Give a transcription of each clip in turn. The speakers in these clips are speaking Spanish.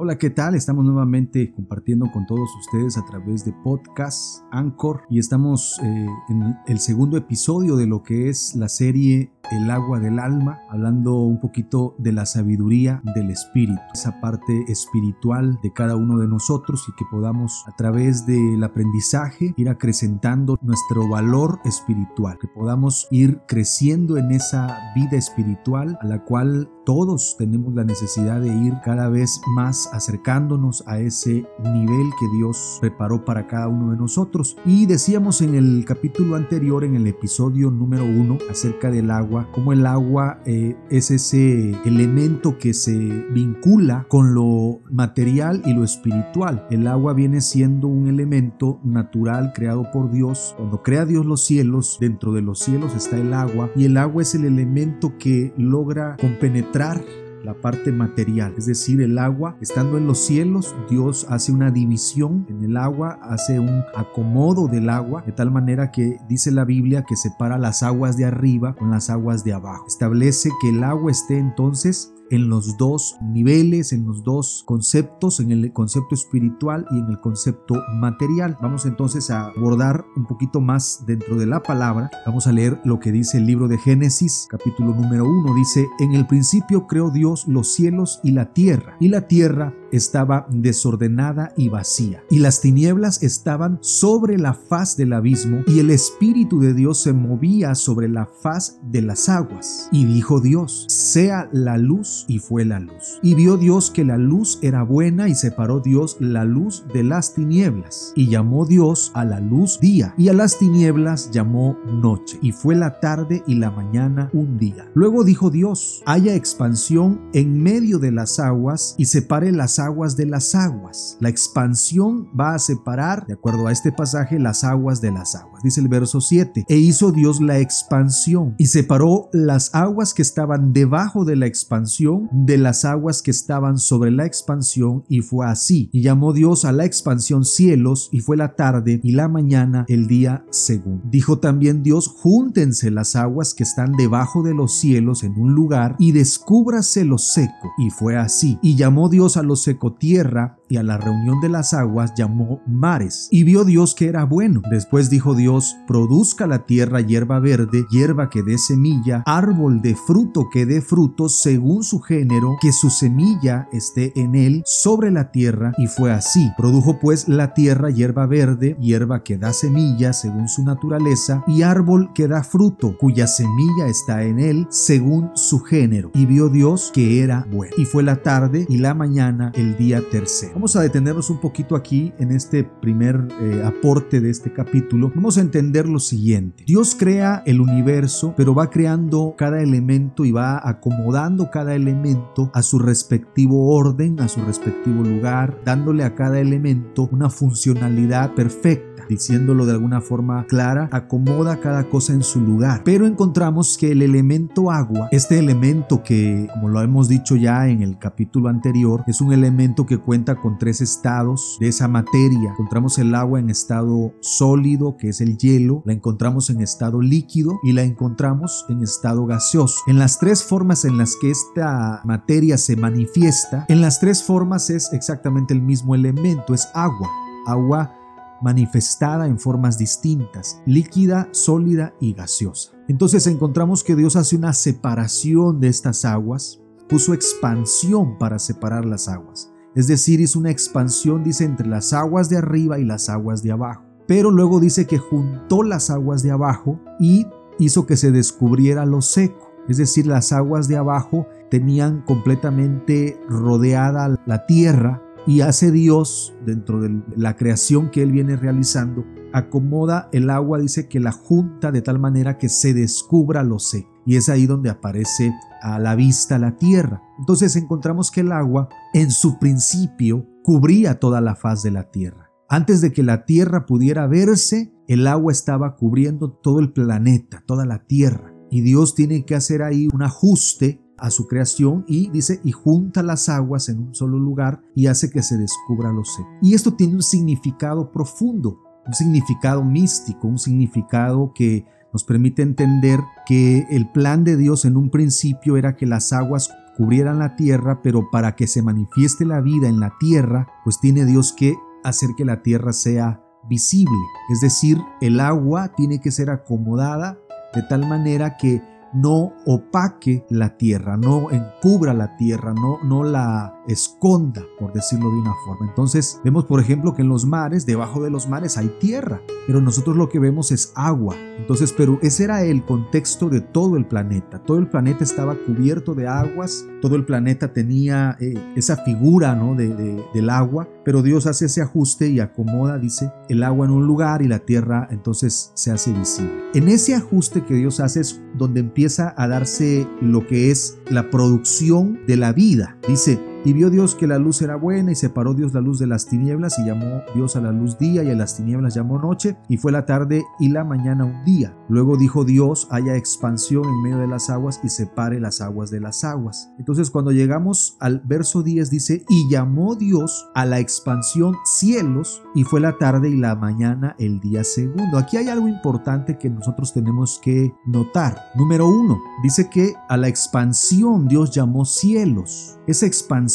Hola, ¿qué tal? Estamos nuevamente compartiendo con todos ustedes a través de podcast Anchor y estamos eh, en el segundo episodio de lo que es la serie El agua del alma, hablando un poquito de la sabiduría del espíritu, esa parte espiritual de cada uno de nosotros y que podamos a través del aprendizaje ir acrecentando nuestro valor espiritual, que podamos ir creciendo en esa vida espiritual a la cual todos tenemos la necesidad de ir cada vez más acercándonos a ese nivel que Dios preparó para cada uno de nosotros. Y decíamos en el capítulo anterior, en el episodio número uno, acerca del agua, cómo el agua eh, es ese elemento que se vincula con lo material y lo espiritual. El agua viene siendo un elemento natural creado por Dios. Cuando crea Dios los cielos, dentro de los cielos está el agua y el agua es el elemento que logra compenetrar la parte material, es decir, el agua, estando en los cielos, Dios hace una división en el agua, hace un acomodo del agua, de tal manera que dice la Biblia que separa las aguas de arriba con las aguas de abajo. Establece que el agua esté entonces en los dos niveles, en los dos conceptos, en el concepto espiritual y en el concepto material. Vamos entonces a abordar un poquito más dentro de la palabra. Vamos a leer lo que dice el libro de Génesis, capítulo número uno. Dice, en el principio creó Dios los cielos y la tierra, y la tierra estaba desordenada y vacía, y las tinieblas estaban sobre la faz del abismo, y el Espíritu de Dios se movía sobre la faz de las aguas. Y dijo Dios, sea la luz, y fue la luz. Y vio Dios que la luz era buena, y separó Dios la luz de las tinieblas, y llamó Dios a la luz día, y a las tinieblas llamó noche, y fue la tarde y la mañana un día. Luego dijo Dios, haya expansión en medio de las aguas, y separe las aguas de las aguas. La expansión va a separar, de acuerdo a este pasaje, las aguas de las aguas. Dice el verso 7, e hizo Dios la expansión y separó las aguas que estaban debajo de la expansión de las aguas que estaban sobre la expansión y fue así. Y llamó Dios a la expansión cielos y fue la tarde y la mañana el día segundo. Dijo también Dios, júntense las aguas que están debajo de los cielos en un lugar y descúbrase lo seco. Y fue así. Y llamó Dios a los tierra y a la reunión de las aguas llamó mares. Y vio Dios que era bueno. Después dijo Dios, produzca la tierra hierba verde, hierba que dé semilla, árbol de fruto que dé fruto según su género, que su semilla esté en él sobre la tierra. Y fue así. Produjo pues la tierra hierba verde, hierba que da semilla según su naturaleza, y árbol que da fruto, cuya semilla está en él según su género. Y vio Dios que era bueno. Y fue la tarde y la mañana el día tercero. Vamos a detenernos un poquito aquí en este primer eh, aporte de este capítulo. Vamos a entender lo siguiente. Dios crea el universo, pero va creando cada elemento y va acomodando cada elemento a su respectivo orden, a su respectivo lugar, dándole a cada elemento una funcionalidad perfecta diciéndolo de alguna forma clara, acomoda cada cosa en su lugar. Pero encontramos que el elemento agua, este elemento que, como lo hemos dicho ya en el capítulo anterior, es un elemento que cuenta con tres estados de esa materia. Encontramos el agua en estado sólido, que es el hielo, la encontramos en estado líquido y la encontramos en estado gaseoso. En las tres formas en las que esta materia se manifiesta, en las tres formas es exactamente el mismo elemento, es agua. Agua manifestada en formas distintas, líquida, sólida y gaseosa. Entonces encontramos que Dios hace una separación de estas aguas, puso expansión para separar las aguas. Es decir, hizo una expansión, dice, entre las aguas de arriba y las aguas de abajo. Pero luego dice que juntó las aguas de abajo y hizo que se descubriera lo seco. Es decir, las aguas de abajo tenían completamente rodeada la tierra y hace Dios dentro de la creación que Él viene realizando, acomoda el agua, dice que la junta de tal manera que se descubra lo seco. Y es ahí donde aparece a la vista la tierra. Entonces encontramos que el agua en su principio cubría toda la faz de la tierra. Antes de que la tierra pudiera verse, el agua estaba cubriendo todo el planeta, toda la tierra. Y Dios tiene que hacer ahí un ajuste a su creación y dice, y junta las aguas en un solo lugar y hace que se descubra lo seco. Y esto tiene un significado profundo, un significado místico, un significado que nos permite entender que el plan de Dios en un principio era que las aguas cubrieran la tierra, pero para que se manifieste la vida en la tierra, pues tiene Dios que hacer que la tierra sea visible. Es decir, el agua tiene que ser acomodada de tal manera que no opaque la tierra, no encubra la tierra, no, no la esconda, por decirlo de una forma. Entonces vemos, por ejemplo, que en los mares, debajo de los mares hay tierra, pero nosotros lo que vemos es agua. Entonces, pero ese era el contexto de todo el planeta. Todo el planeta estaba cubierto de aguas, todo el planeta tenía eh, esa figura ¿no? de, del agua, pero Dios hace ese ajuste y acomoda, dice, el agua en un lugar y la tierra entonces se hace visible. En ese ajuste que Dios hace es donde empieza a darse lo que es la producción de la vida. Dice, y vio Dios que la luz era buena y separó Dios la luz de las tinieblas y llamó Dios a la luz día y a las tinieblas llamó noche y fue la tarde y la mañana un día. Luego dijo Dios, haya expansión en medio de las aguas y separe las aguas de las aguas. Entonces cuando llegamos al verso 10 dice, y llamó Dios a la expansión cielos y fue la tarde y la mañana el día segundo. Aquí hay algo importante que nosotros tenemos que notar. Número uno, dice que a la expansión Dios llamó cielos. Esa expansión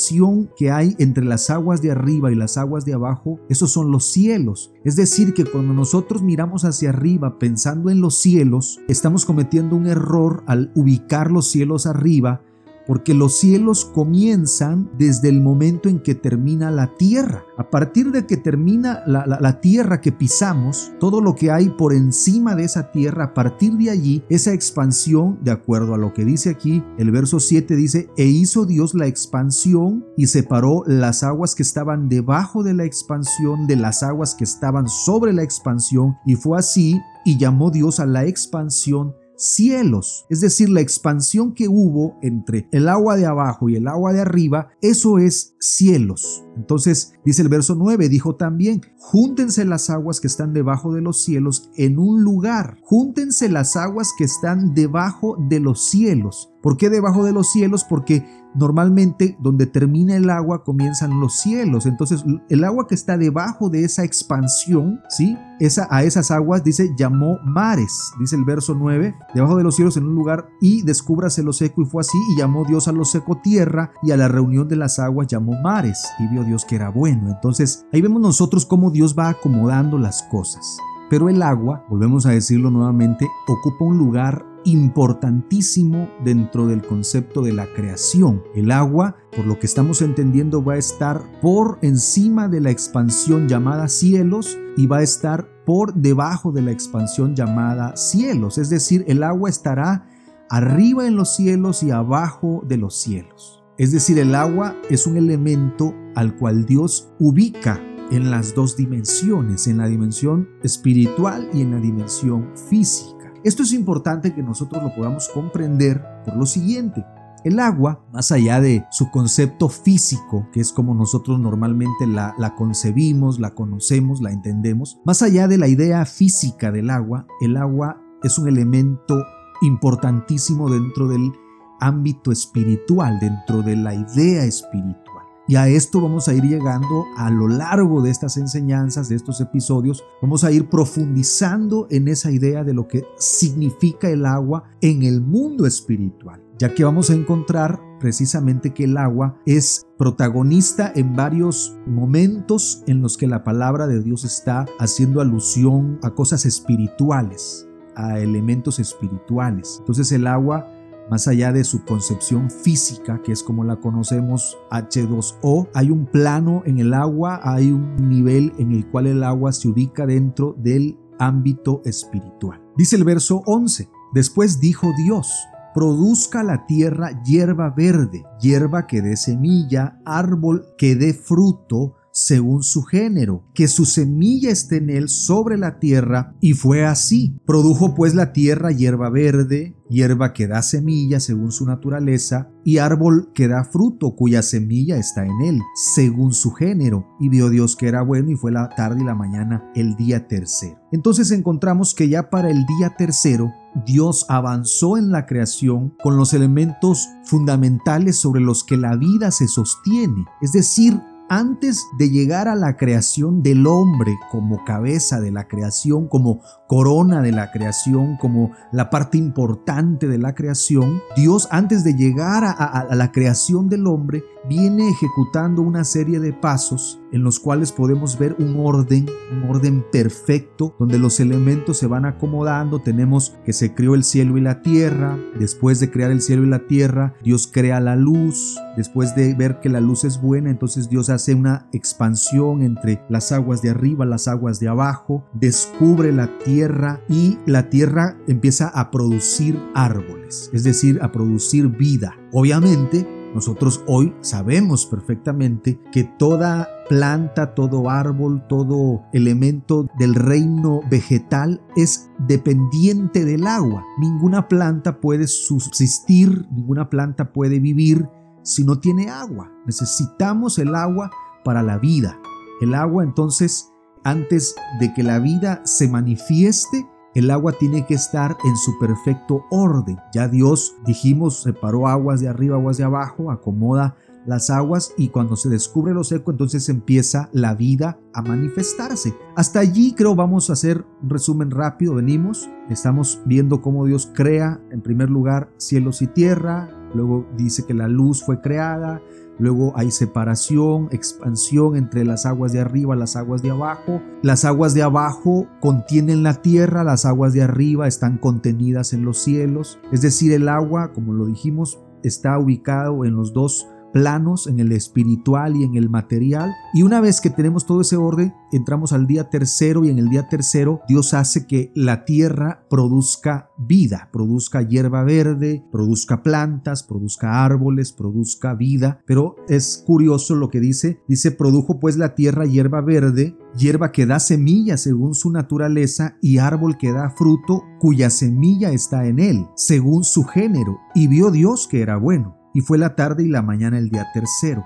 que hay entre las aguas de arriba y las aguas de abajo, esos son los cielos. Es decir, que cuando nosotros miramos hacia arriba pensando en los cielos, estamos cometiendo un error al ubicar los cielos arriba porque los cielos comienzan desde el momento en que termina la tierra. A partir de que termina la, tierra que pisamos, todo lo que hay por encima de esa tierra, a partir de allí, esa expansión, de acuerdo a lo que dice aquí, el verso 7 dice, e hizo Dios la expansión y separó las aguas que estaban debajo de la expansión de las aguas que estaban sobre la expansión, y fue así, y llamó Dios a la expansión cielos. Es decir, la expansión que hubo entre el agua de abajo y el agua de arriba, eso es cielos. Entonces, dice el verso 9, dijo también, júntense las aguas que están debajo de los cielos en un lugar. Júntense las aguas que están debajo de los cielos. ¿Por qué debajo de los cielos? Porque normalmente donde termina el agua comienzan los cielos. Entonces el agua que está debajo de esa expansión, ¿sí? Esa, a esas aguas dice llamó mares, dice el verso 9, debajo de los cielos en un lugar y descúbrase lo seco y fue así y llamó Dios a lo seco tierra y a la reunión de las aguas llamó mares y vio Dios que era bueno. Entonces ahí vemos nosotros cómo Dios va acomodando las cosas. Pero el agua, volvemos a decirlo nuevamente, ocupa un lugar importantísimo dentro del concepto de la creación. El agua, por lo que estamos entendiendo, va a estar por encima de la expansión llamada cielos y va a estar por debajo de la expansión llamada cielos. Es decir, el agua estará arriba en los cielos y abajo de los cielos. Es decir, el agua es un elemento al cual Dios ubica en las dos dimensiones, en la dimensión espiritual y en la dimensión física. Esto es importante que nosotros lo podamos comprender por lo siguiente. El agua, más allá de su concepto físico, que es como nosotros normalmente la, concebimos, la conocemos, la entendemos, más allá de la idea física del agua, el agua es un elemento importantísimo dentro del ámbito espiritual, dentro de la idea espiritual. Y a esto vamos a ir llegando a lo largo de estas enseñanzas, de estos episodios. Vamos a ir profundizando en esa idea de lo que significa el agua en el mundo espiritual, ya que vamos a encontrar precisamente que el agua es protagonista en varios momentos en los que la palabra de Dios está haciendo alusión a cosas espirituales, a elementos espirituales. Entonces el agua más allá de su concepción física, que es como la conocemos H2O, hay un plano en el agua, hay un nivel en el cual el agua se ubica dentro del ámbito espiritual. Dice el verso 11, después dijo Dios, produzca la tierra hierba verde, hierba que dé semilla, árbol que dé fruto, según su género, que su semilla esté en él sobre la tierra, y fue así. Produjo pues la tierra hierba verde, hierba que da semilla según su naturaleza, y árbol que da fruto cuya semilla está en él, según su género. Y vio Dios que era bueno y fue la tarde y la mañana el día tercero. Entonces encontramos que ya para el día tercero, Dios avanzó en la creación con los elementos fundamentales sobre los que la vida se sostiene, es decir, antes de llegar a la creación del hombre como cabeza de la creación, como corona de la creación, como la parte importante de la creación, Dios antes de llegar a, la creación del hombre viene ejecutando una serie de pasos en los cuales podemos ver un orden, un orden perfecto, donde los elementos se van acomodando. Tenemos que se creó el cielo y la tierra. Después de crear el cielo y la tierra, Dios crea la luz. Después de ver que la luz es buena, entonces Dios hace una expansión entre las aguas de arriba, las aguas de abajo. Descubre la tierra y la tierra empieza a producir árboles, es decir, a producir vida. Obviamente, nosotros hoy sabemos perfectamente que toda planta, todo árbol, todo elemento del reino vegetal es dependiente del agua. Ninguna planta puede subsistir, ninguna planta puede vivir si no tiene agua. Necesitamos el agua para la vida. El agua entonces, antes de que la vida se manifieste, el agua tiene que estar en su perfecto orden. Ya Dios, dijimos, separó aguas de arriba, aguas de abajo, acomoda las aguas y cuando se descubre lo seco, entonces empieza la vida a manifestarse. Hasta allí creo vamos a hacer un resumen rápido. Venimos, estamos viendo cómo Dios crea en primer lugar cielos y tierra, luego dice que la luz fue creada, Luego hay separación, expansión entre las aguas de arriba, las aguas de abajo. Las aguas de abajo contienen la tierra, las aguas de arriba están contenidas en los cielos. Es decir, el agua, como lo dijimos, está ubicado en los dos planos, en el espiritual y en el material. Y una vez que tenemos todo ese orden, entramos al día tercero y en el día tercero Dios hace que la tierra produzca vida, produzca hierba verde, produzca plantas, produzca árboles, produzca vida. Pero es curioso lo que dice, dice, produjo pues la tierra hierba verde, hierba que da semilla según su naturaleza y árbol que da fruto cuya semilla está en él, según su género. Y vio Dios que era bueno. Y fue la tarde y la mañana el día tercero.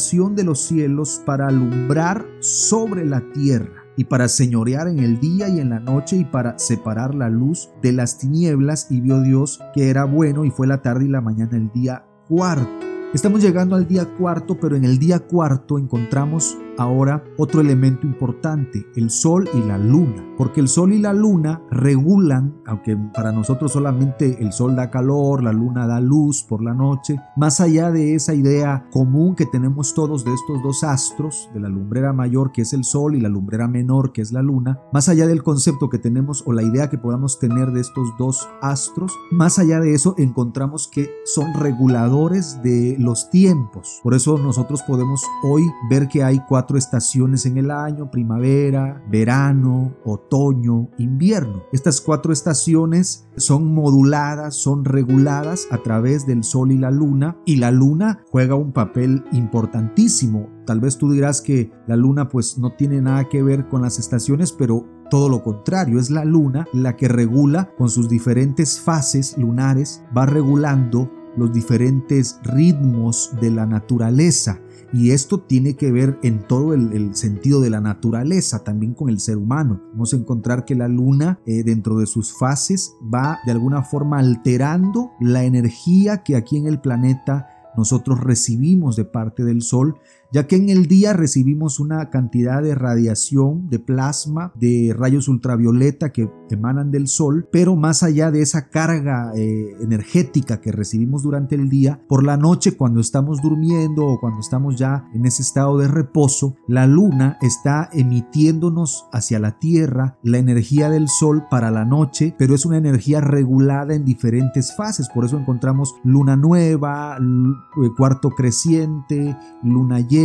de los cielos para alumbrar sobre la tierra y para señorear en el día y en la noche y para separar la luz de las tinieblas y vio Dios que era bueno y fue la tarde y la mañana el día cuarto. Estamos llegando al día cuarto, pero en el día cuarto encontramos ahora otro elemento importante, el sol y la luna, porque el sol y la luna regulan, aunque para nosotros solamente el sol da calor, la luna da luz por la noche, más allá de esa idea común que tenemos todos de estos dos astros, de la lumbrera mayor que es el sol y la lumbrera menor que es la luna, más allá del concepto que tenemos o la idea que podamos tener de estos dos astros, más allá de eso encontramos que son reguladores de los tiempos. Por eso nosotros podemos hoy ver que hay cuatro estaciones en el año, primavera, verano, otoño, invierno. Estas cuatro estaciones son moduladas, son reguladas a través del sol y la luna y la luna juega un papel importantísimo. Tal vez tú dirás que la luna pues no tiene nada que ver con las estaciones, pero todo lo contrario, es la luna la que regula con sus diferentes fases lunares, va regulando los diferentes ritmos de la naturaleza y esto tiene que ver en todo el, sentido de la naturaleza, también con el ser humano. Vamos a encontrar que la luna eh, dentro de sus fases va de alguna forma alterando la energía que aquí en el planeta nosotros recibimos de parte del Sol ya que en el día recibimos una cantidad de radiación, de plasma, de rayos ultravioleta que emanan del sol, pero más allá de esa carga eh, energética que recibimos durante el día, por la noche cuando estamos durmiendo o cuando estamos ya en ese estado de reposo, la luna está emitiéndonos hacia la Tierra la energía del sol para la noche, pero es una energía regulada en diferentes fases, por eso encontramos luna nueva, eh, cuarto creciente, luna llena,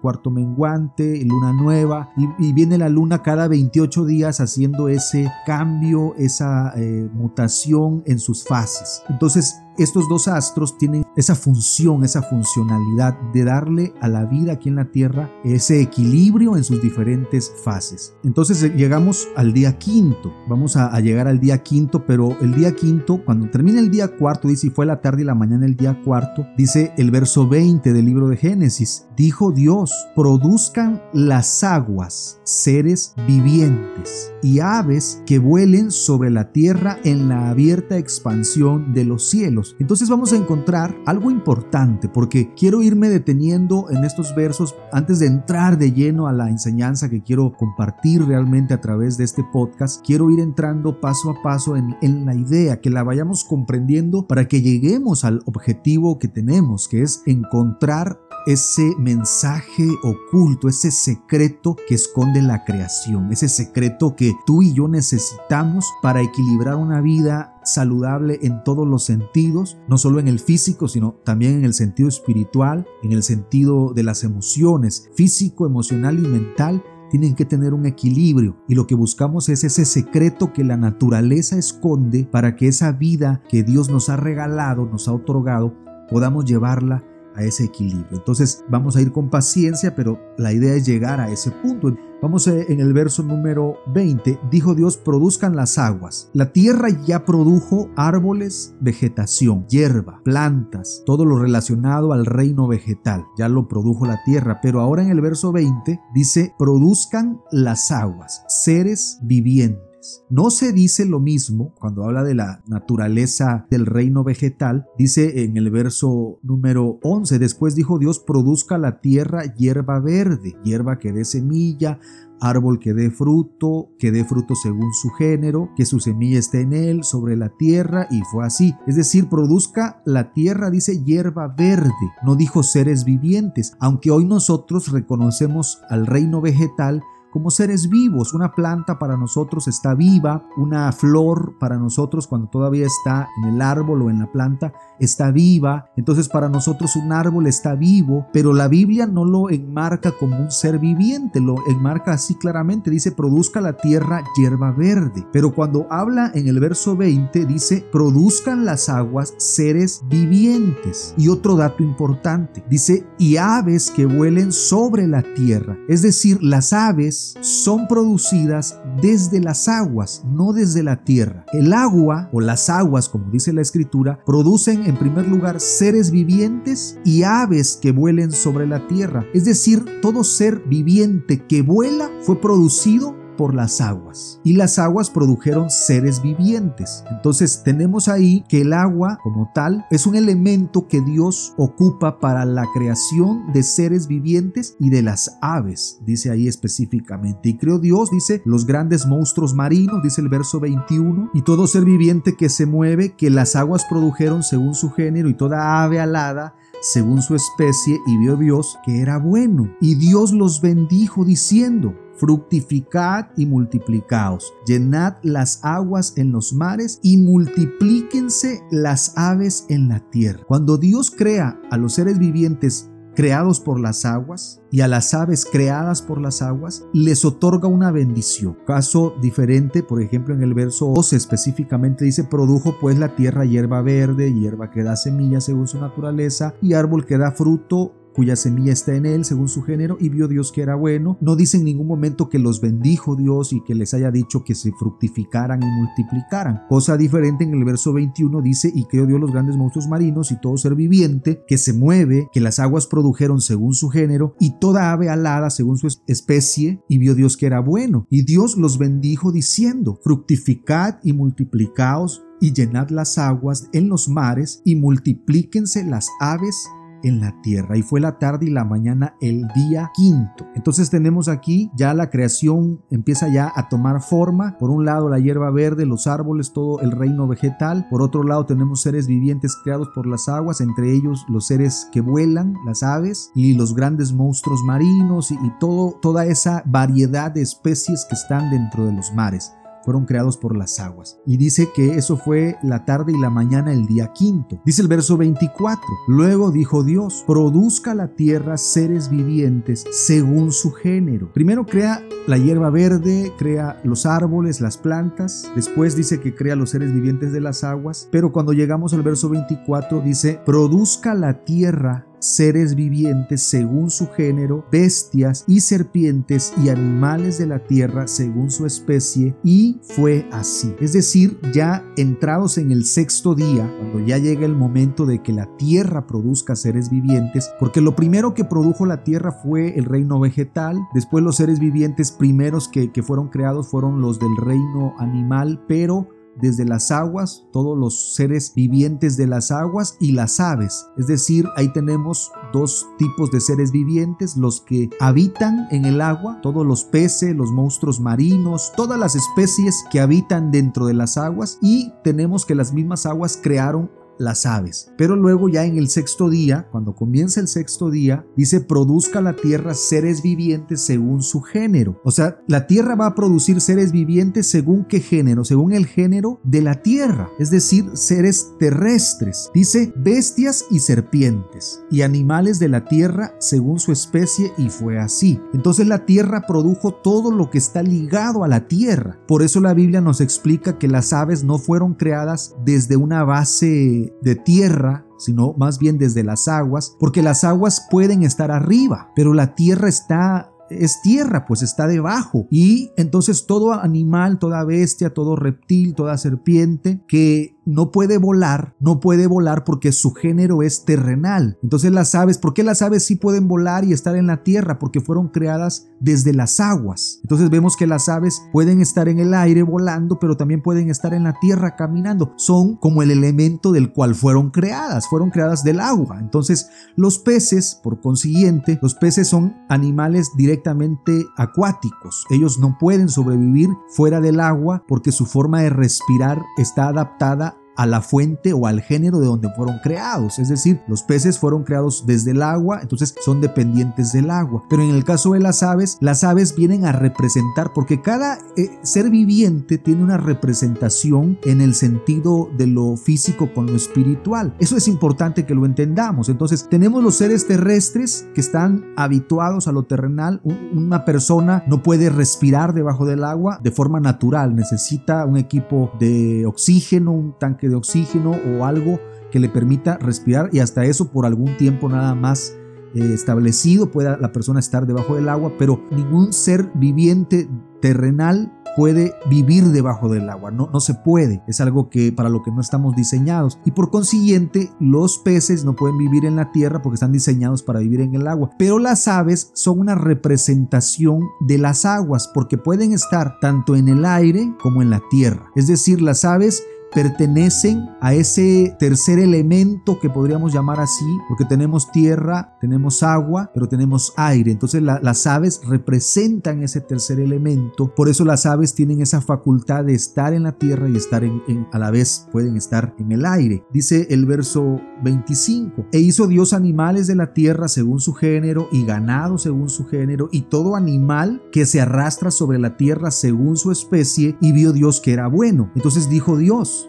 cuarto menguante, luna nueva, y, viene la luna cada 28 días haciendo ese cambio, esa eh, mutación en sus fases. Entonces, estos dos astros tienen esa función, esa funcionalidad de darle a la vida aquí en la Tierra ese equilibrio en sus diferentes fases. Entonces eh, llegamos al día quinto, vamos a, llegar al día quinto, pero el día quinto, cuando termina el día cuarto, dice, y fue la tarde y la mañana el día cuarto, dice el verso 20 del libro de Génesis, dijo Dios, produzcan las aguas seres vivientes y aves que vuelen sobre la tierra en la abierta expansión de los cielos. Entonces vamos a encontrar algo importante porque quiero irme deteniendo en estos versos antes de entrar de lleno a la enseñanza que quiero compartir realmente a través de este podcast. Quiero ir entrando paso a paso en, en la idea, que la vayamos comprendiendo para que lleguemos al objetivo que tenemos, que es encontrar ese mensaje oculto, ese secreto que esconde la creación, ese secreto que tú y yo necesitamos para equilibrar una vida saludable en todos los sentidos, no solo en el físico, sino también en el sentido espiritual, en el sentido de las emociones, físico, emocional y mental tienen que tener un equilibrio. Y lo que buscamos es ese secreto que la naturaleza esconde para que esa vida que Dios nos ha regalado, nos ha otorgado, podamos llevarla a ese equilibrio. Entonces vamos a ir con paciencia, pero la idea es llegar a ese punto. Vamos en el verso número 20. Dijo Dios, produzcan las aguas. La tierra ya produjo árboles, vegetación, hierba, plantas, todo lo relacionado al reino vegetal. Ya lo produjo la tierra, pero ahora en el verso 20 dice, produzcan las aguas, seres vivientes no se dice lo mismo cuando habla de la naturaleza del reino vegetal. Dice en el verso número 11, después dijo Dios, produzca la tierra hierba verde, hierba que dé semilla, árbol que dé fruto, que dé fruto según su género, que su semilla esté en él, sobre la tierra, y fue así. Es decir, produzca la tierra, dice hierba verde, no dijo seres vivientes, aunque hoy nosotros reconocemos al reino vegetal como seres vivos. Una planta para nosotros está viva, una flor para nosotros cuando todavía está en el árbol o en la planta está viva. Entonces para nosotros un árbol está vivo, pero la Biblia no lo enmarca como un ser viviente, lo enmarca así claramente. Dice, produzca la tierra hierba verde. Pero cuando habla en el verso 20, dice, produzcan las aguas seres vivientes. Y otro dato importante, dice, y aves que vuelen sobre la tierra. Es decir, las aves son producidas desde las aguas, no desde la tierra. El agua o las aguas, como dice la escritura, producen en primer lugar seres vivientes y aves que vuelen sobre la tierra. Es decir, todo ser viviente que vuela fue producido por las aguas y las aguas produjeron seres vivientes. Entonces tenemos ahí que el agua como tal es un elemento que Dios ocupa para la creación de seres vivientes y de las aves, dice ahí específicamente. Y creó Dios, dice, los grandes monstruos marinos, dice el verso 21, y todo ser viviente que se mueve, que las aguas produjeron según su género y toda ave alada según su especie, y vio Dios que era bueno. Y Dios los bendijo diciendo, fructificad y multiplicaos, llenad las aguas en los mares y multiplíquense las aves en la tierra. Cuando Dios crea a los seres vivientes creados por las aguas y a las aves creadas por las aguas, les otorga una bendición. Caso diferente, por ejemplo, en el verso 12 específicamente dice, produjo pues la tierra hierba verde, hierba que da semilla según su naturaleza y árbol que da fruto cuya semilla está en él según su género, y vio Dios que era bueno. No dice en ningún momento que los bendijo Dios y que les haya dicho que se fructificaran y multiplicaran. Cosa diferente en el verso 21 dice, y creó Dios los grandes monstruos marinos y todo ser viviente que se mueve, que las aguas produjeron según su género, y toda ave alada según su especie, y vio Dios que era bueno. Y Dios los bendijo diciendo, fructificad y multiplicaos y llenad las aguas en los mares y multiplíquense las aves en la tierra. Y fue la tarde y la mañana el día quinto. Entonces tenemos aquí ya la creación empieza ya a tomar forma. Por un lado la hierba verde, los árboles, todo el reino vegetal. Por otro lado tenemos seres vivientes creados por las aguas, entre ellos los seres que vuelan, las aves y los grandes monstruos marinos y, todo, toda esa variedad de especies que están dentro de los mares fueron creados por las aguas. Y dice que eso fue la tarde y la mañana el día quinto. Dice el verso 24. Luego dijo Dios, produzca la tierra seres vivientes según su género. Primero crea la hierba verde, crea los árboles, las plantas. Después dice que crea los seres vivientes de las aguas. Pero cuando llegamos al verso 24 dice, produzca la tierra seres vivientes según su género, bestias y serpientes y animales de la tierra según su especie, y fue así. Es decir, ya entrados en el sexto día, cuando ya llega el momento de que la tierra produzca seres vivientes, porque lo primero que produjo la tierra fue el reino vegetal, después los seres vivientes primeros que, que fueron creados fueron los del reino animal, pero desde las aguas, todos los seres vivientes de las aguas y las aves. Es decir, ahí tenemos dos tipos de seres vivientes, los que habitan en el agua, todos los peces, los monstruos marinos, todas las especies que habitan dentro de las aguas y tenemos que las mismas aguas crearon las aves. Pero luego ya en el sexto día, cuando comienza el sexto día, dice produzca la tierra seres vivientes según su género. O sea, la tierra va a producir seres vivientes según qué género, según el género de la tierra, es decir, seres terrestres. Dice bestias y serpientes y animales de la tierra según su especie y fue así. Entonces la tierra produjo todo lo que está ligado a la tierra. Por eso la Biblia nos explica que las aves no fueron creadas desde una base de, tierra, sino más bien desde las aguas, porque las aguas pueden estar arriba, pero la tierra está es tierra, pues está debajo. Y entonces todo animal, toda bestia, todo reptil, toda serpiente que no puede volar, no puede volar porque su género es terrenal. Entonces las aves, ¿por qué las aves sí pueden volar y estar en la tierra? Porque fueron creadas desde las aguas. Entonces vemos que las aves pueden estar en el aire volando, pero también pueden estar en la tierra caminando. Son como el elemento del cual fueron creadas, fueron creadas del agua. Entonces los peces, por consiguiente, los peces son animales directamente acuáticos. Ellos no pueden sobrevivir fuera del agua porque su forma de respirar está adaptada a la fuente o al género de donde fueron creados. Es decir, los peces fueron creados desde el agua, entonces son dependientes del agua. Pero en el caso de las aves, las aves vienen a representar, porque cada eh, ser viviente tiene una representación en el sentido de lo físico con lo espiritual. Eso es importante que lo entendamos. Entonces, tenemos los seres terrestres que están habituados a lo terrenal. Una persona no puede respirar debajo del agua de forma natural, necesita un equipo de oxígeno, un tanque de oxígeno o algo que le permita respirar y hasta eso por algún tiempo nada más eh, establecido pueda la persona estar debajo del agua, pero ningún ser viviente terrenal puede vivir debajo del agua, no, no se puede, es algo que para lo que no estamos diseñados. Y por consiguiente los peces no pueden vivir en la tierra porque están diseñados para vivir en el agua, pero las aves son una representación de las aguas porque pueden estar tanto en el aire como en la tierra, es decir, las aves pertenecen a ese tercer elemento que podríamos llamar así, porque tenemos tierra, tenemos agua, pero tenemos aire. Entonces las aves representan ese tercer elemento. Por eso las aves tienen esa facultad de estar en la tierra y estar en, a la vez pueden estar en el aire. Dice el verso 25, e hizo Dios animales de la tierra según su género y ganado según su género y todo animal que se arrastra sobre la tierra según su especie y vio Dios que era bueno. Entonces dijo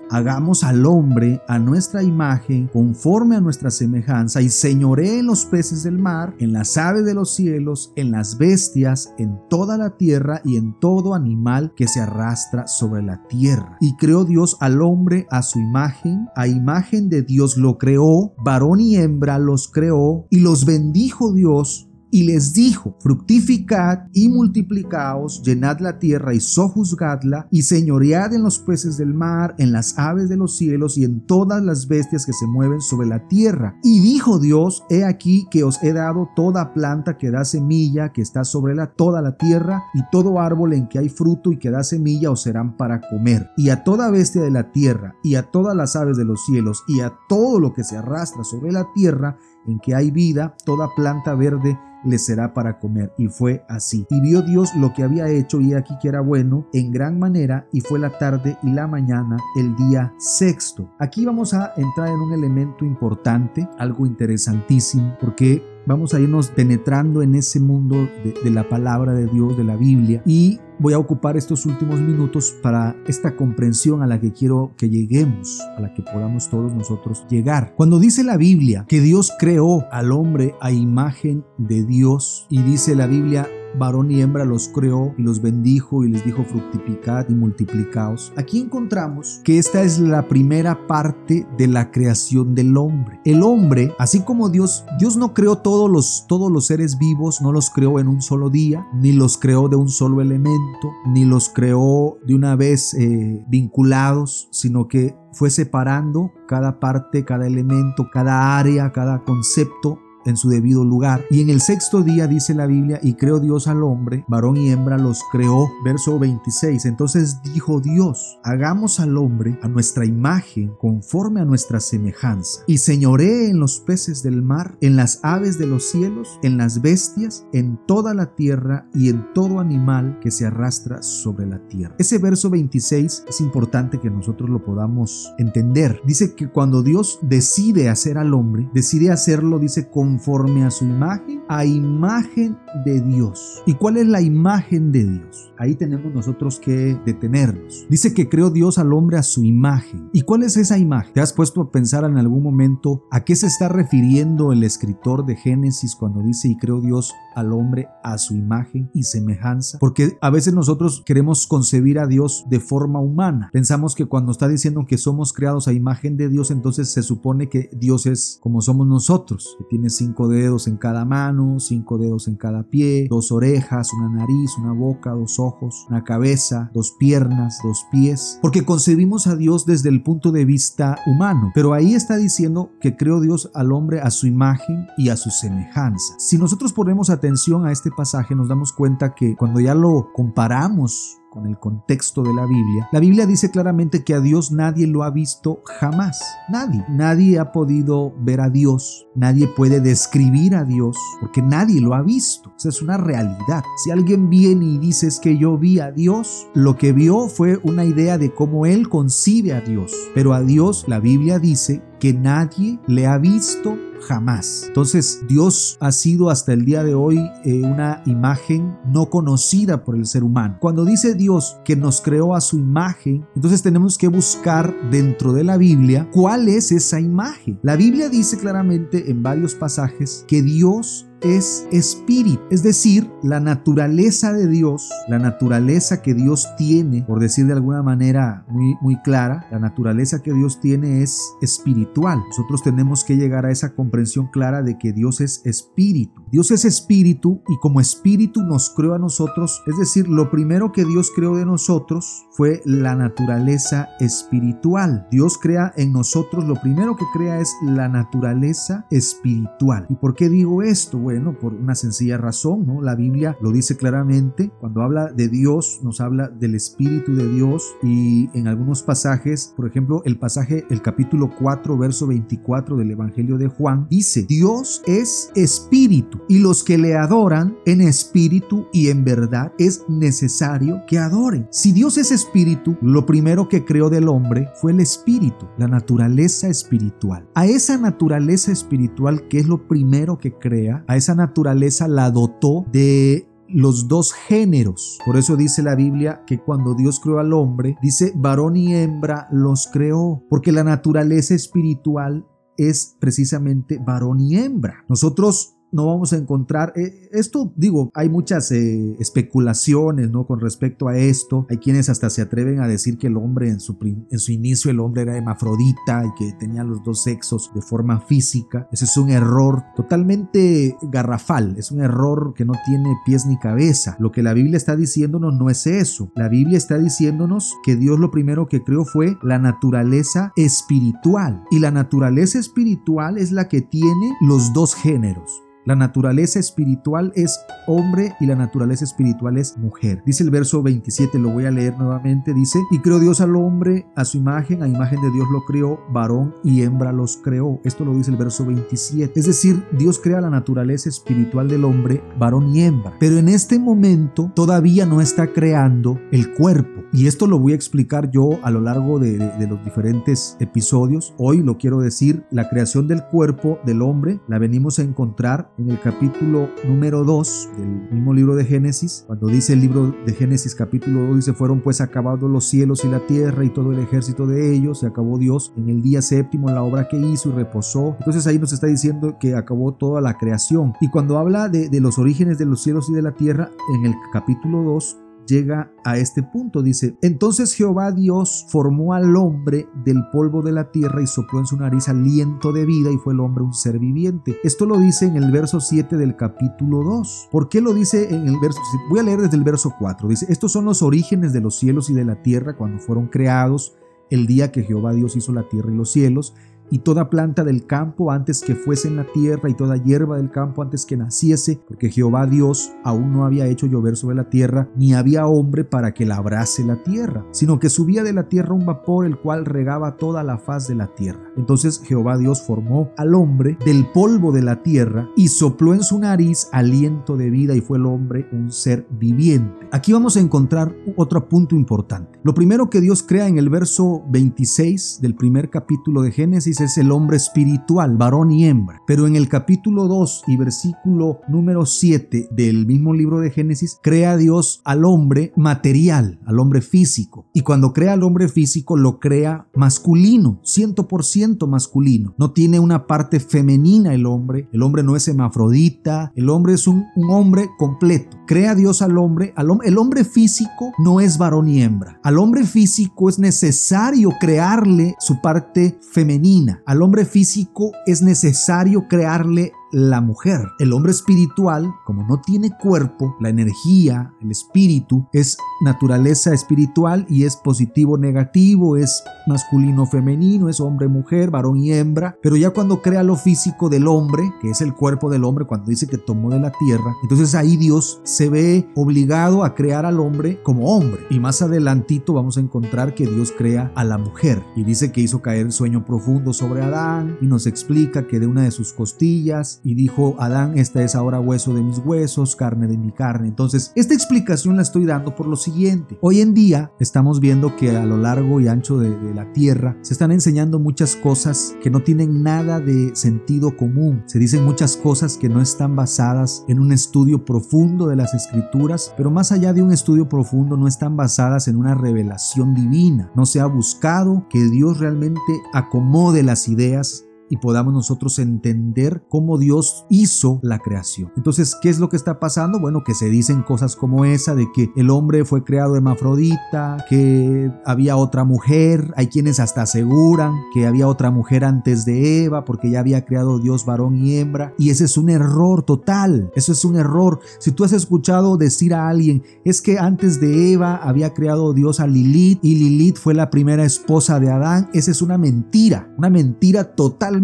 Hagamos al hombre a nuestra imagen, conforme a nuestra semejanza, y señoree en los peces del mar, en las aves de los cielos, en las bestias, en toda la tierra y en todo animal que se arrastra sobre la tierra. Y creó Dios al hombre a su imagen, a imagen de Dios lo creó, varón y hembra los creó, y los bendijo Dios y les dijo, fructificad y multiplicaos, llenad la tierra y sojuzgadla, y señoread en los peces del mar, en las aves de los cielos y en todas las bestias que se mueven sobre la tierra. Y dijo Dios, he aquí que os he dado toda planta que da semilla, que está sobre la, toda la tierra, y todo árbol en que hay fruto y que da semilla os serán para comer. Y a toda bestia de la tierra, y a todas las aves de los cielos, y a todo lo que se arrastra sobre la tierra, en que hay vida, toda planta verde le será para comer. Y fue así. Y vio Dios lo que había hecho y aquí que era bueno en gran manera y fue la tarde y la mañana el día sexto. Aquí vamos a entrar en un elemento importante, algo interesantísimo, porque vamos a irnos penetrando en ese mundo de, de, la palabra de Dios, de la Biblia. Y voy a ocupar estos últimos minutos para esta comprensión a la que quiero que lleguemos, a la que podamos todos nosotros llegar. Cuando dice la Biblia que Dios creó al hombre a imagen de Dios y dice la Biblia varón y hembra los creó y los bendijo y les dijo fructificad y multiplicaos. Aquí encontramos que esta es la primera parte de la creación del hombre. El hombre, así como Dios, Dios no creó todos los, todos los seres vivos, no los creó en un solo día, ni los creó de un solo elemento, ni los creó de una vez eh, vinculados, sino que fue separando cada parte, cada elemento, cada área, cada concepto en su debido lugar. Y en el sexto día dice la Biblia, y creó Dios al hombre, varón y hembra los creó. Verso 26. Entonces dijo Dios, hagamos al hombre a nuestra imagen, conforme a nuestra semejanza, y señoree en los peces del mar, en las aves de los cielos, en las bestias, en toda la tierra y en todo animal que se arrastra sobre la tierra. Ese verso 26 es importante que nosotros lo podamos entender. Dice que cuando Dios decide hacer al hombre, decide hacerlo, dice, con conforme a su imagen, a imagen de Dios. ¿Y cuál es la imagen de Dios? Ahí tenemos nosotros que detenernos. Dice que creó Dios al hombre a su imagen. ¿Y cuál es esa imagen? ¿Te has puesto a pensar en algún momento a qué se está refiriendo el escritor de Génesis cuando dice y creó Dios al hombre a su imagen y semejanza? Porque a veces nosotros queremos concebir a Dios de forma humana. Pensamos que cuando está diciendo que somos creados a imagen de Dios, entonces se supone que Dios es como somos nosotros, que tiene cinco dedos en cada mano, cinco dedos en cada pie, dos orejas, una nariz, una boca, dos ojos, una cabeza, dos piernas, dos pies, porque concebimos a Dios desde el punto de vista humano. Pero ahí está diciendo que creó Dios al hombre a su imagen y a su semejanza. Si nosotros ponemos atención a este pasaje, nos damos cuenta que cuando ya lo comparamos con el contexto de la Biblia, la Biblia dice claramente que a Dios nadie lo ha visto jamás. Nadie. Nadie ha podido ver a Dios. Nadie puede describir a Dios porque nadie lo ha visto. Esa es una realidad. Si alguien viene y dice es que yo vi a Dios, lo que vio fue una idea de cómo Él concibe a Dios. Pero a Dios la Biblia dice que nadie le ha visto jamás. Entonces Dios ha sido hasta el día de hoy eh, una imagen no conocida por el ser humano. Cuando dice Dios que nos creó a su imagen, entonces tenemos que buscar dentro de la Biblia cuál es esa imagen. La Biblia dice claramente en varios pasajes que Dios es espíritu, es decir, la naturaleza de Dios, la naturaleza que Dios tiene, por decir de alguna manera muy, muy clara, la naturaleza que Dios tiene es espiritual. Nosotros tenemos que llegar a esa comprensión clara de que Dios es espíritu. Dios es espíritu y como espíritu nos creó a nosotros, es decir, lo primero que Dios creó de nosotros fue la naturaleza espiritual. Dios crea en nosotros, lo primero que crea es la naturaleza espiritual. ¿Y por qué digo esto? Bueno, por una sencilla razón. La Biblia lo dice claramente, cuando habla de Dios, nos habla del Espíritu de Dios y en algunos pasajes, por ejemplo, el pasaje, el capítulo 4, verso 24 del Evangelio de Juan, dice, Dios es Espíritu y los que le adoran en espíritu y en verdad es necesario que adoren. Si Dios es Espíritu, lo primero que creó del hombre fue el Espíritu, la naturaleza espiritual. A esa naturaleza espiritual, que es lo primero que crea, esa naturaleza la dotó de los dos géneros. Por eso dice la Biblia que cuando Dios creó al hombre, dice varón y hembra los creó, porque la naturaleza espiritual es precisamente varón y hembra. Nosotros no vamos a encontrar, eh, esto digo, hay muchas eh, especulaciones, ¿no? Con respecto a esto, hay quienes hasta se atreven a decir que el hombre en su, en su inicio, el hombre era hemafrodita y que tenía los dos sexos de forma física. Ese es un error totalmente garrafal, es un error que no tiene pies ni cabeza. Lo que la Biblia está diciéndonos no es eso. La Biblia está diciéndonos que Dios lo primero que creó fue la naturaleza espiritual. Y la naturaleza espiritual es la que tiene los dos géneros. La naturaleza espiritual es hombre y la naturaleza espiritual es mujer. Dice el verso 27, lo voy a leer nuevamente, dice, y creó Dios al hombre a su imagen, a imagen de Dios lo creó, varón y hembra los creó. Esto lo dice el verso 27. Es decir, Dios crea la naturaleza espiritual del hombre, varón y hembra. Pero en este momento todavía no está creando el cuerpo. Y esto lo voy a explicar yo a lo largo de, de los diferentes episodios. Hoy lo quiero decir, la creación del cuerpo del hombre la venimos a encontrar en el capítulo número 2 del mismo libro de Génesis, cuando dice el libro de Génesis capítulo 2, dice, fueron pues acabados los cielos y la tierra y todo el ejército de ellos, se acabó Dios en el día séptimo la obra que hizo y reposó. Entonces ahí nos está diciendo que acabó toda la creación. Y cuando habla de, de los orígenes de los cielos y de la tierra, en el capítulo 2 llega a este punto. Dice, entonces Jehová Dios formó al hombre del polvo de la tierra y sopló en su nariz aliento de vida y fue el hombre un ser viviente. Esto lo dice en el verso 7 del capítulo 2. ¿Por qué lo dice en el verso? Voy a leer desde el verso 4. Dice, estos son los orígenes de los cielos y de la tierra cuando fueron creados el día que Jehová Dios hizo la tierra y los cielos y toda planta del campo antes que fuese en la tierra, y toda hierba del campo antes que naciese, porque Jehová Dios aún no había hecho llover sobre la tierra, ni había hombre para que labrase la tierra, sino que subía de la tierra un vapor el cual regaba toda la faz de la tierra. Entonces Jehová Dios formó al hombre del polvo de la tierra y sopló en su nariz aliento de vida y fue el hombre un ser viviente. Aquí vamos a encontrar otro punto importante. Lo primero que Dios crea en el verso 26 del primer capítulo de Génesis es el hombre espiritual, varón y hembra. Pero en el capítulo 2 y versículo número 7 del mismo libro de Génesis, crea Dios al hombre material, al hombre físico. Y cuando crea al hombre físico, lo crea masculino, 100% masculino. No tiene una parte femenina el hombre. El hombre no es hemafrodita. El hombre es un, un hombre completo. Crea Dios al hombre. Al, el hombre físico no es varón y hembra. Al hombre físico es necesario crearle su parte femenina al hombre físico es necesario crearle la mujer. El hombre espiritual, como no tiene cuerpo, la energía, el espíritu, es naturaleza espiritual y es positivo negativo, es masculino femenino, es hombre mujer, varón y hembra, pero ya cuando crea lo físico del hombre, que es el cuerpo del hombre, cuando dice que tomó de la tierra, entonces ahí Dios se ve obligado a crear al hombre como hombre. Y más adelantito vamos a encontrar que Dios crea a la mujer y dice que hizo caer sueño profundo sobre Adán y nos explica que de una de sus costillas y dijo Adán, esta es ahora hueso de mis huesos, carne de mi carne. Entonces, esta explicación la estoy dando por lo siguiente. Hoy en día estamos viendo que a lo largo y ancho de, de la tierra se están enseñando muchas cosas que no tienen nada de sentido común. Se dicen muchas cosas que no están basadas en un estudio profundo de las escrituras, pero más allá de un estudio profundo no están basadas en una revelación divina. No se ha buscado que Dios realmente acomode las ideas y podamos nosotros entender cómo Dios hizo la creación. Entonces, ¿qué es lo que está pasando? Bueno, que se dicen cosas como esa de que el hombre fue creado hermafrodita, que había otra mujer, hay quienes hasta aseguran que había otra mujer antes de Eva porque ya había creado Dios varón y hembra y ese es un error total, eso es un error. Si tú has escuchado decir a alguien, es que antes de Eva había creado Dios a Lilith y Lilith fue la primera esposa de Adán, esa es una mentira, una mentira total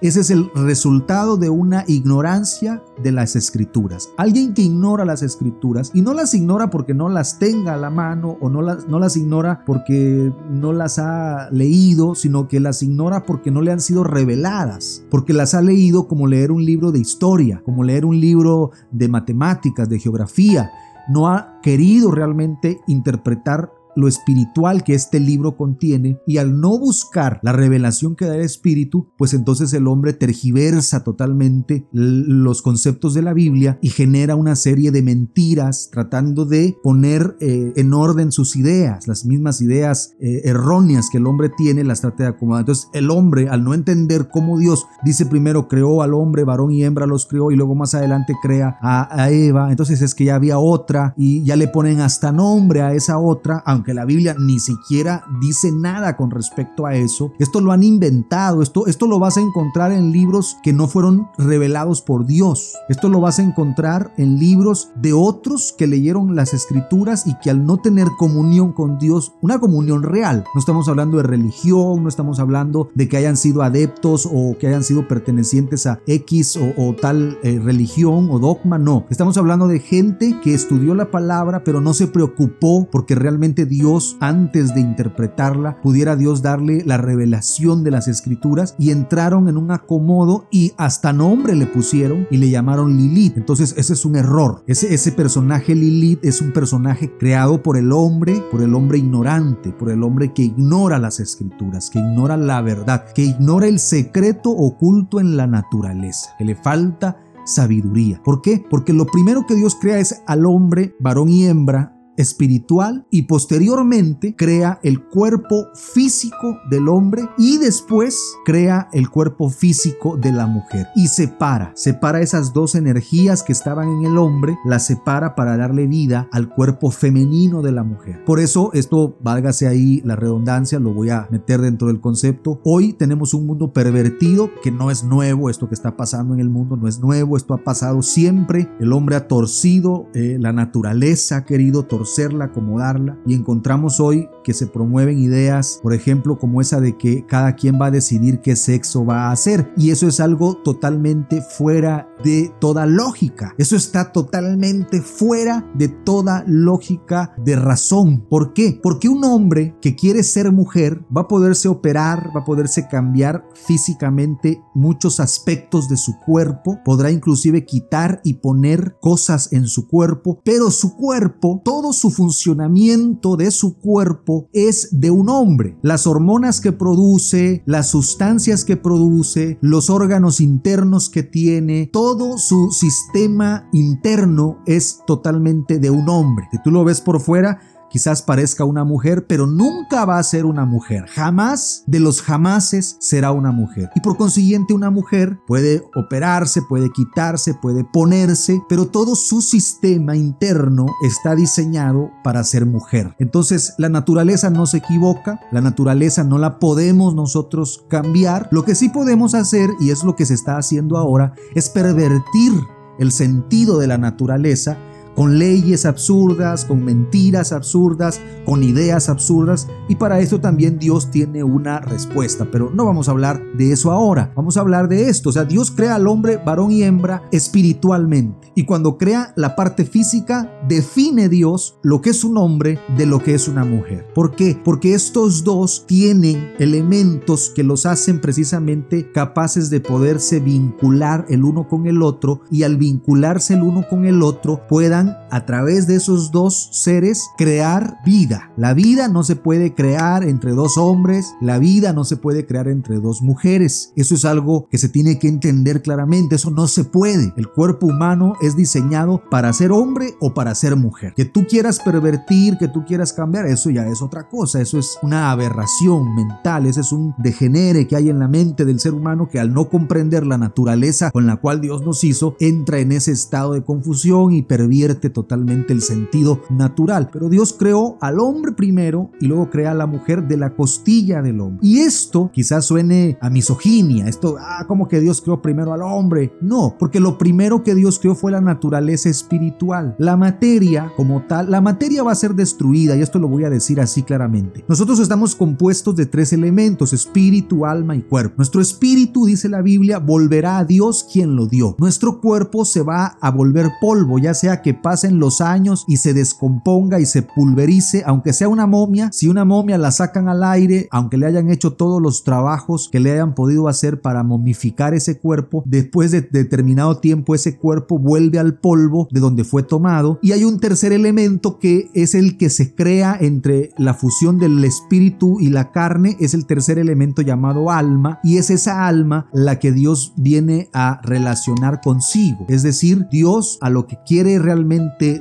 ese es el resultado de una ignorancia de las escrituras. Alguien que ignora las escrituras y no las ignora porque no las tenga a la mano o no las, no las ignora porque no las ha leído, sino que las ignora porque no le han sido reveladas, porque las ha leído como leer un libro de historia, como leer un libro de matemáticas, de geografía. No ha querido realmente interpretar lo espiritual que este libro contiene y al no buscar la revelación que da el Espíritu, pues entonces el hombre tergiversa totalmente los conceptos de la Biblia y genera una serie de mentiras tratando de poner eh, en orden sus ideas, las mismas ideas eh, erróneas que el hombre tiene, las trata de acomodar. Entonces el hombre, al no entender cómo Dios dice primero creó al hombre, varón y hembra los creó y luego más adelante crea a, a Eva, entonces es que ya había otra y ya le ponen hasta nombre a esa otra, aunque la Biblia ni siquiera dice nada con respecto a eso. Esto lo han inventado, esto, esto lo vas a encontrar en libros que no fueron revelados por Dios. Esto lo vas a encontrar en libros de otros que leyeron las escrituras y que al no tener comunión con Dios, una comunión real, no estamos hablando de religión, no estamos hablando de que hayan sido adeptos o que hayan sido pertenecientes a X o, tal eh, religión o dogma, no. Estamos hablando de gente que estudió la palabra pero no se preocupó porque realmente Dios, antes de interpretarla, pudiera Dios darle la revelación de las escrituras y entraron en un acomodo y hasta nombre le pusieron y le llamaron Lilith. Entonces ese es un error. Ese, ese personaje Lilith es un personaje creado por el hombre, por el hombre ignorante, por el hombre que ignora las escrituras, que ignora la verdad, que ignora el secreto oculto en la naturaleza, que le falta sabiduría. ¿Por qué? Porque lo primero que Dios crea es al hombre, varón y hembra, espiritual y posteriormente crea el cuerpo físico del hombre y después crea el cuerpo físico de la mujer y separa, separa esas dos energías que estaban en el hombre, las separa para darle vida al cuerpo femenino de la mujer. Por eso esto, válgase ahí la redundancia, lo voy a meter dentro del concepto. Hoy tenemos un mundo pervertido que no es nuevo, esto que está pasando en el mundo no es nuevo, esto ha pasado siempre, el hombre ha torcido eh, la naturaleza, ha querido torcer torcerla, acomodarla y encontramos hoy que se promueven ideas, por ejemplo, como esa de que cada quien va a decidir qué sexo va a hacer y eso es algo totalmente fuera de toda lógica. Eso está totalmente fuera de toda lógica de razón. ¿Por qué? Porque un hombre que quiere ser mujer va a poderse operar, va a poderse cambiar físicamente muchos aspectos de su cuerpo, podrá inclusive quitar y poner cosas en su cuerpo, pero su cuerpo, todo su funcionamiento de su cuerpo es de un hombre. Las hormonas que produce, las sustancias que produce, los órganos internos que tiene, todo su sistema interno es totalmente de un hombre. Si tú lo ves por fuera, Quizás parezca una mujer, pero nunca va a ser una mujer. Jamás de los jamases será una mujer. Y por consiguiente una mujer puede operarse, puede quitarse, puede ponerse, pero todo su sistema interno está diseñado para ser mujer. Entonces la naturaleza no se equivoca, la naturaleza no la podemos nosotros cambiar. Lo que sí podemos hacer, y es lo que se está haciendo ahora, es pervertir el sentido de la naturaleza con leyes absurdas, con mentiras absurdas, con ideas absurdas y para eso también Dios tiene una respuesta, pero no vamos a hablar de eso ahora, vamos a hablar de esto, o sea, Dios crea al hombre varón y hembra espiritualmente y cuando crea la parte física define Dios lo que es un hombre de lo que es una mujer. ¿Por qué? Porque estos dos tienen elementos que los hacen precisamente capaces de poderse vincular el uno con el otro y al vincularse el uno con el otro puedan a través de esos dos seres crear vida. La vida no se puede crear entre dos hombres, la vida no se puede crear entre dos mujeres. Eso es algo que se tiene que entender claramente, eso no se puede. El cuerpo humano es diseñado para ser hombre o para ser mujer. Que tú quieras pervertir, que tú quieras cambiar, eso ya es otra cosa, eso es una aberración mental, ese es un degenere que hay en la mente del ser humano que al no comprender la naturaleza con la cual Dios nos hizo, entra en ese estado de confusión y pervierte totalmente el sentido natural. Pero Dios creó al hombre primero y luego crea a la mujer de la costilla del hombre. Y esto quizás suene a misoginia, esto, ah, como que Dios creó primero al hombre. No, porque lo primero que Dios creó fue la naturaleza espiritual. La materia como tal, la materia va a ser destruida y esto lo voy a decir así claramente. Nosotros estamos compuestos de tres elementos, espíritu, alma y cuerpo. Nuestro espíritu, dice la Biblia, volverá a Dios quien lo dio. Nuestro cuerpo se va a volver polvo, ya sea que pasen los años y se descomponga y se pulverice, aunque sea una momia, si una momia la sacan al aire, aunque le hayan hecho todos los trabajos que le hayan podido hacer para momificar ese cuerpo, después de determinado tiempo ese cuerpo vuelve al polvo de donde fue tomado. Y hay un tercer elemento que es el que se crea entre la fusión del espíritu y la carne, es el tercer elemento llamado alma, y es esa alma la que Dios viene a relacionar consigo. Es decir, Dios a lo que quiere realmente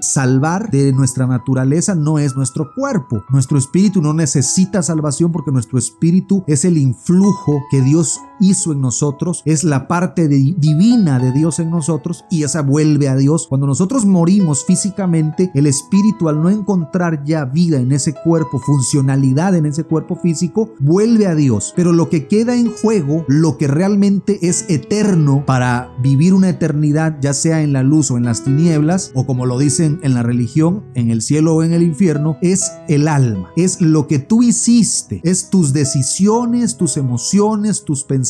salvar de nuestra naturaleza no es nuestro cuerpo. Nuestro espíritu no necesita salvación porque nuestro espíritu es el influjo que Dios hizo en nosotros, es la parte divina de Dios en nosotros y esa vuelve a Dios. Cuando nosotros morimos físicamente, el espíritu al no encontrar ya vida en ese cuerpo, funcionalidad en ese cuerpo físico, vuelve a Dios. Pero lo que queda en juego, lo que realmente es eterno para vivir una eternidad, ya sea en la luz o en las tinieblas, o como lo dicen en la religión, en el cielo o en el infierno, es el alma, es lo que tú hiciste, es tus decisiones, tus emociones, tus pensamientos,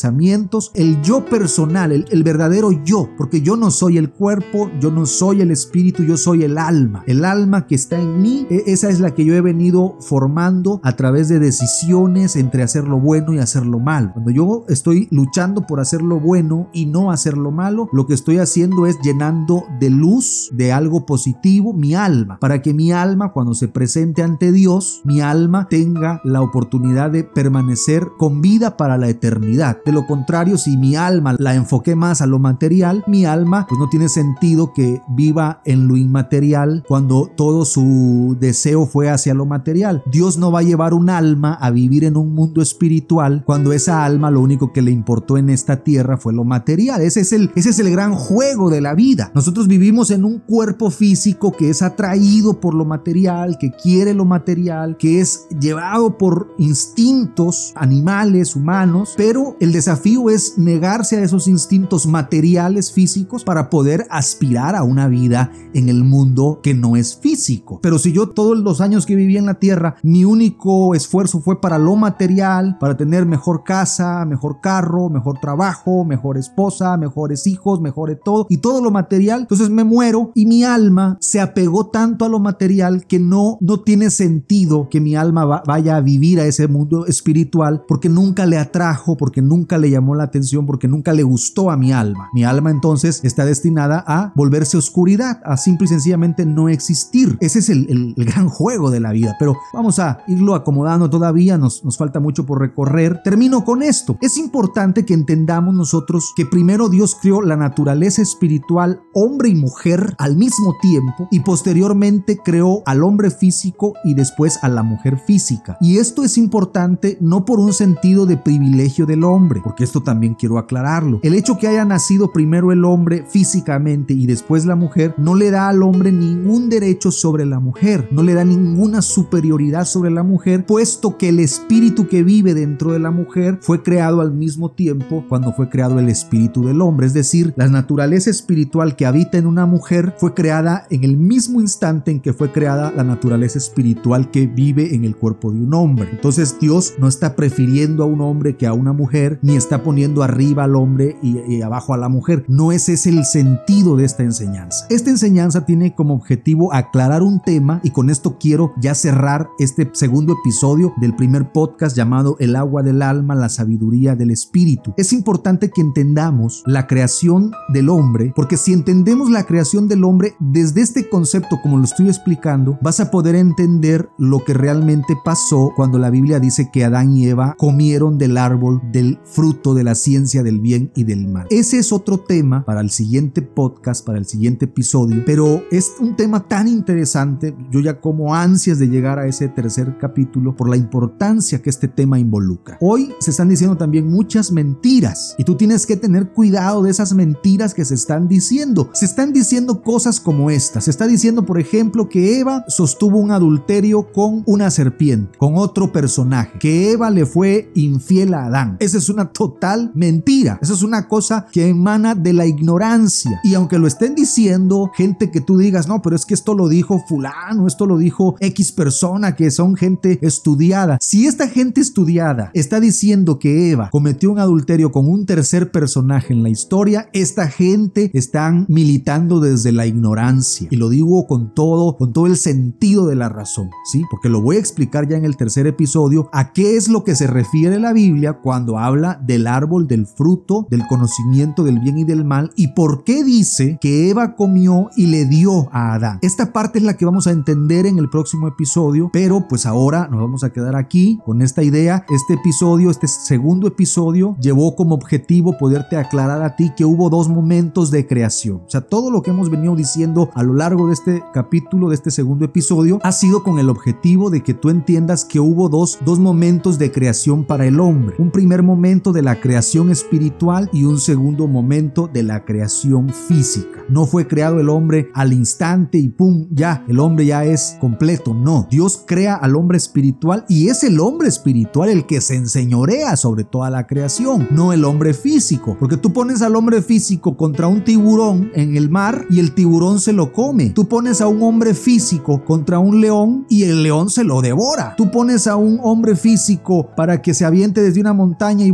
el yo personal, el, verdadero yo, porque yo no soy el cuerpo, yo no soy el espíritu, yo soy el alma, el alma que está en mí, e, esa es la que yo he venido formando a través de decisiones entre hacer lo bueno y hacer lo malo. Cuando yo estoy luchando por hacer lo bueno y no hacer lo malo, lo que estoy haciendo es llenando de luz, de algo positivo mi alma, para que mi alma cuando se presente ante Dios, mi alma tenga la oportunidad de permanecer con vida para la eternidad. De lo contrario, si mi alma la enfoqué más a lo material, mi alma pues no tiene sentido que viva en lo inmaterial cuando todo su deseo fue hacia lo material. Dios no va a llevar un alma a vivir en un mundo espiritual cuando esa alma lo único que le importó en esta tierra fue lo material. Ese es el, ese es el gran juego de la vida. Nosotros vivimos en un cuerpo físico que es atraído por lo material, que quiere lo material, que es llevado por instintos animales, humanos, pero el desafío es negarse a esos instintos materiales físicos para poder aspirar a una vida en el mundo que no es físico. Pero si yo todos los años que viví en la tierra, mi único esfuerzo fue para lo material, para tener mejor casa, mejor carro, mejor trabajo, mejor esposa, mejores hijos, mejor todo, y todo lo material, entonces me muero y mi alma se apegó tanto a lo material que no, no tiene sentido que mi alma vaya a vivir a ese mundo espiritual porque nunca le atrajo, porque nunca le llamó la atención, porque nunca le gustó a mi alma. Mi alma entonces está destinada a volverse oscuridad, a simple y sencillamente no existir. Ese es el, gran juego de la vida, pero vamos a irlo acomodando todavía, nos, nos falta mucho por recorrer. Termino con esto. Es importante que entendamos nosotros que primero Dios creó la naturaleza espiritual, hombre y mujer, al mismo tiempo y posteriormente creó al hombre físico y después a la mujer física. Y esto es importante no por un sentido de privilegio del hombre, porque esto también quiero aclararlo. El hecho que haya nacido primero el hombre físicamente y después la mujer no le da al hombre ningún derecho sobre la mujer, no le da ninguna superioridad sobre la mujer, puesto que el espíritu que vive dentro de la mujer fue creado al mismo tiempo cuando fue creado el espíritu del hombre. Es decir, la naturaleza espiritual que habita en una mujer fue creada en el mismo instante en que fue creada la naturaleza espiritual que vive en el cuerpo de un hombre. Entonces Dios no está prefiriendo a un hombre que a una mujer, ni está poniendo arriba al hombre y, abajo a la mujer. No ese es el sentido de esta enseñanza. Esta enseñanza tiene como objetivo aclarar un tema y con esto quiero ya cerrar este segundo episodio del primer podcast llamado El agua del alma, la sabiduría del espíritu. Es importante que entendamos la creación del hombre, porque si entendemos la creación del hombre, desde este concepto, como lo estoy explicando, vas a poder entender lo que realmente pasó cuando la Biblia dice que Adán y Eva comieron del árbol del fruto de la ciencia del bien y del mal. Ese es otro tema para el siguiente podcast, para el siguiente episodio, pero es un tema tan interesante, yo ya como ansias de llegar a ese tercer capítulo por la importancia que este tema involucra. Hoy se están diciendo también muchas mentiras y tú tienes que tener cuidado de esas mentiras que se están diciendo. Se están diciendo cosas como esta. Se está diciendo, por ejemplo, que Eva sostuvo un adulterio con una serpiente, con otro personaje, que Eva le fue infiel a Adán. Esa es una total mentira. Esa es una cosa que emana de la ignorancia. Y aunque lo estén diciendo gente que tú digas, no, pero es que esto lo dijo fulano, esto lo dijo X persona, que son gente estudiada. Si esta gente estudiada está diciendo que Eva cometió un adulterio con un tercer personaje en la historia, esta gente están militando desde la ignorancia. Y lo digo con todo, con todo el sentido de la razón, ¿sí? Porque lo voy a explicar ya en el tercer episodio a qué es lo que se refiere la Biblia cuando habla del árbol del fruto, del conocimiento del bien y del mal y por qué dice que Eva comió y le dio a Adán. Esta parte es la que vamos a entender en el próximo episodio, pero pues ahora nos vamos a quedar aquí con esta idea. Este episodio, este segundo episodio, llevó como objetivo poderte aclarar a ti que hubo dos momentos de creación. O sea, todo lo que hemos venido diciendo a lo largo de este capítulo, de este segundo episodio, ha sido con el objetivo de que tú entiendas que hubo dos, dos momentos de creación para el hombre. Un primer momento de la creación espiritual y un segundo momento de la creación física. No fue creado el hombre al instante y pum, ya, el hombre ya es completo. No, Dios crea al hombre espiritual y es el hombre espiritual el que se enseñorea sobre toda la creación, no el hombre físico. Porque tú pones al hombre físico contra un tiburón en el mar y el tiburón se lo come. Tú pones a un hombre físico contra un león y el león se lo devora. Tú pones a un hombre físico para que se aviente desde una montaña y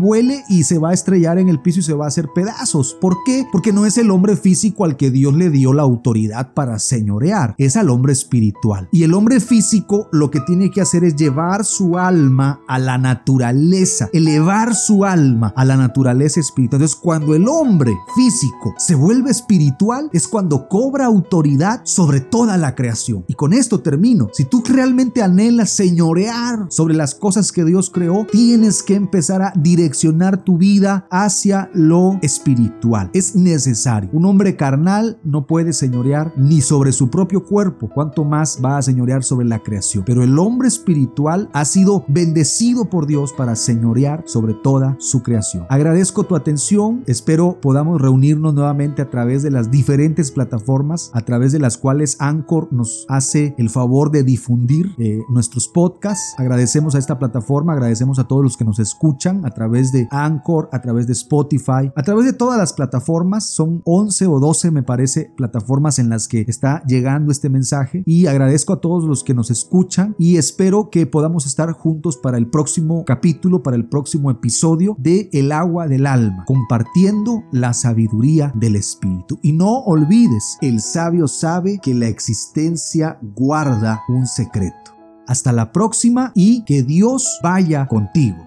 y se va a estrellar en el piso y se va a hacer pedazos. ¿Por qué? Porque no es el hombre físico al que Dios le dio la autoridad para señorear, es al hombre espiritual. Y el hombre físico lo que tiene que hacer es llevar su alma a la naturaleza, elevar su alma a la naturaleza espiritual. Entonces, cuando el hombre físico se vuelve espiritual, es cuando cobra autoridad sobre toda la creación. Y con esto termino. Si tú realmente anhelas señorear sobre las cosas que Dios creó, tienes que empezar a direccionar direccionar tu vida hacia lo espiritual. Es necesario. Un hombre carnal no puede señorear ni sobre su propio cuerpo, cuanto más va a señorear sobre la creación. Pero el hombre espiritual ha sido bendecido por Dios para señorear sobre toda su creación. Agradezco tu atención. Espero podamos reunirnos nuevamente a través de las diferentes plataformas a través de las cuales Anchor nos hace el favor de difundir eh, nuestros podcasts. Agradecemos a esta plataforma, agradecemos a todos los que nos escuchan a través de Anchor, a través de Spotify, a través de todas las plataformas. Son 11 o 12, me parece, plataformas en las que está llegando este mensaje. Y agradezco a todos los que nos escuchan y espero que podamos estar juntos para el próximo capítulo, para el próximo episodio de El agua del alma, compartiendo la sabiduría del Espíritu. Y no olvides, el sabio sabe que la existencia guarda un secreto. Hasta la próxima y que Dios vaya contigo.